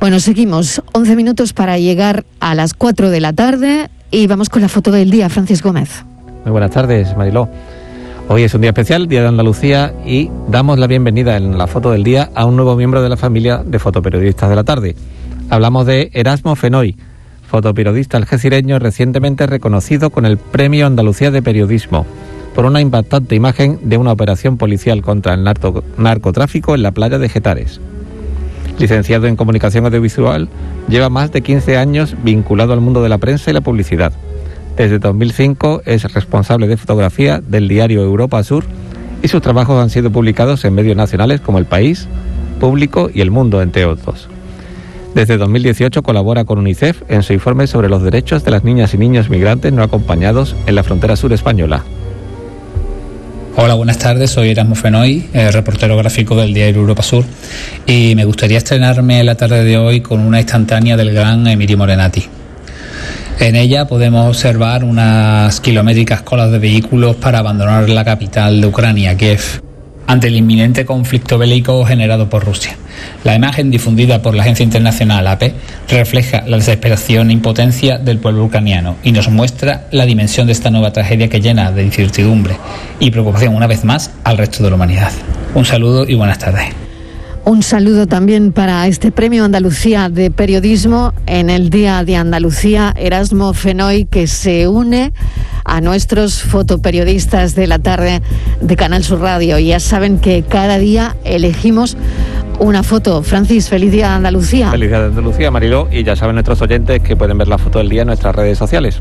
Bueno, seguimos. 11 minutos para llegar a las 4 de la tarde y vamos con la foto del día, Francis Gómez. Muy buenas tardes, Mariló. Hoy es un día especial, Día de Andalucía, y damos la bienvenida en la foto del día a un nuevo miembro de la familia de fotoperiodistas de la tarde. Hablamos de Erasmo Fenoy, fotoperiodista algecireño recientemente reconocido con el Premio Andalucía de Periodismo por una impactante imagen de una operación policial contra el narcotráfico en la playa de Getares. Licenciado en Comunicación Audiovisual, lleva más de 15 años vinculado al mundo de la prensa y la publicidad. Desde 2005 es responsable de fotografía del diario Europa Sur y sus trabajos han sido publicados en medios nacionales como El País, Público y El Mundo, entre otros. Desde 2018 colabora con UNICEF en su informe sobre los derechos de las niñas y niños migrantes no acompañados en la frontera sur española. Hola, buenas tardes. Soy Erasmo Fenoy, eh, reportero gráfico del diario Europa Sur, y me gustaría estrenarme la tarde de hoy con una instantánea del gran Emilio Morenati. En ella podemos observar unas kilométricas colas de vehículos para abandonar la capital de Ucrania, Kiev, ante el inminente conflicto bélico generado por Rusia. La imagen difundida por la agencia internacional AP refleja la desesperación e impotencia del pueblo ucraniano y nos muestra la dimensión de esta nueva tragedia que llena de incertidumbre y preocupación una vez más al resto de la humanidad. Un saludo y buenas tardes. Un saludo también para este Premio Andalucía de Periodismo en el Día de Andalucía, Erasmo Fenoy, que se une a nuestros fotoperiodistas de la tarde de Canal Sur Radio. Ya saben que cada día elegimos una foto. Francis, feliz día de Andalucía. Feliz día de Andalucía, Mariló. Y ya saben nuestros oyentes que pueden ver la foto del día en nuestras redes sociales.